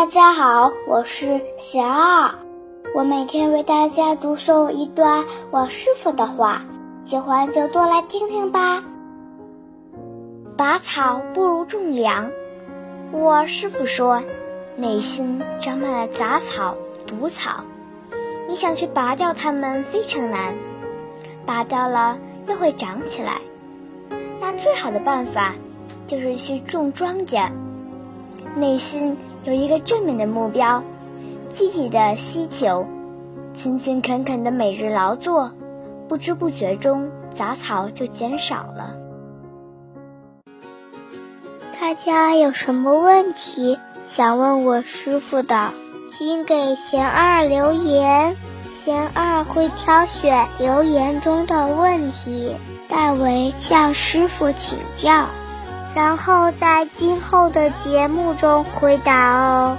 大家好，我是贤二，我每天为大家读诵一段我师傅的话，喜欢就多来听听吧。拔草不如种粮。我师傅说，内心长满了杂草、毒草，你想去拔掉它们非常难，拔掉了又会长起来。那最好的办法就是去种庄稼。内心有一个正面的目标，积极的需求，勤勤恳恳的每日劳作，不知不觉中杂草就减少了。大家有什么问题想问我师傅的，请给贤二留言，贤二会挑选留言中的问题，代为向师傅请教。然后在今后的节目中回答哦。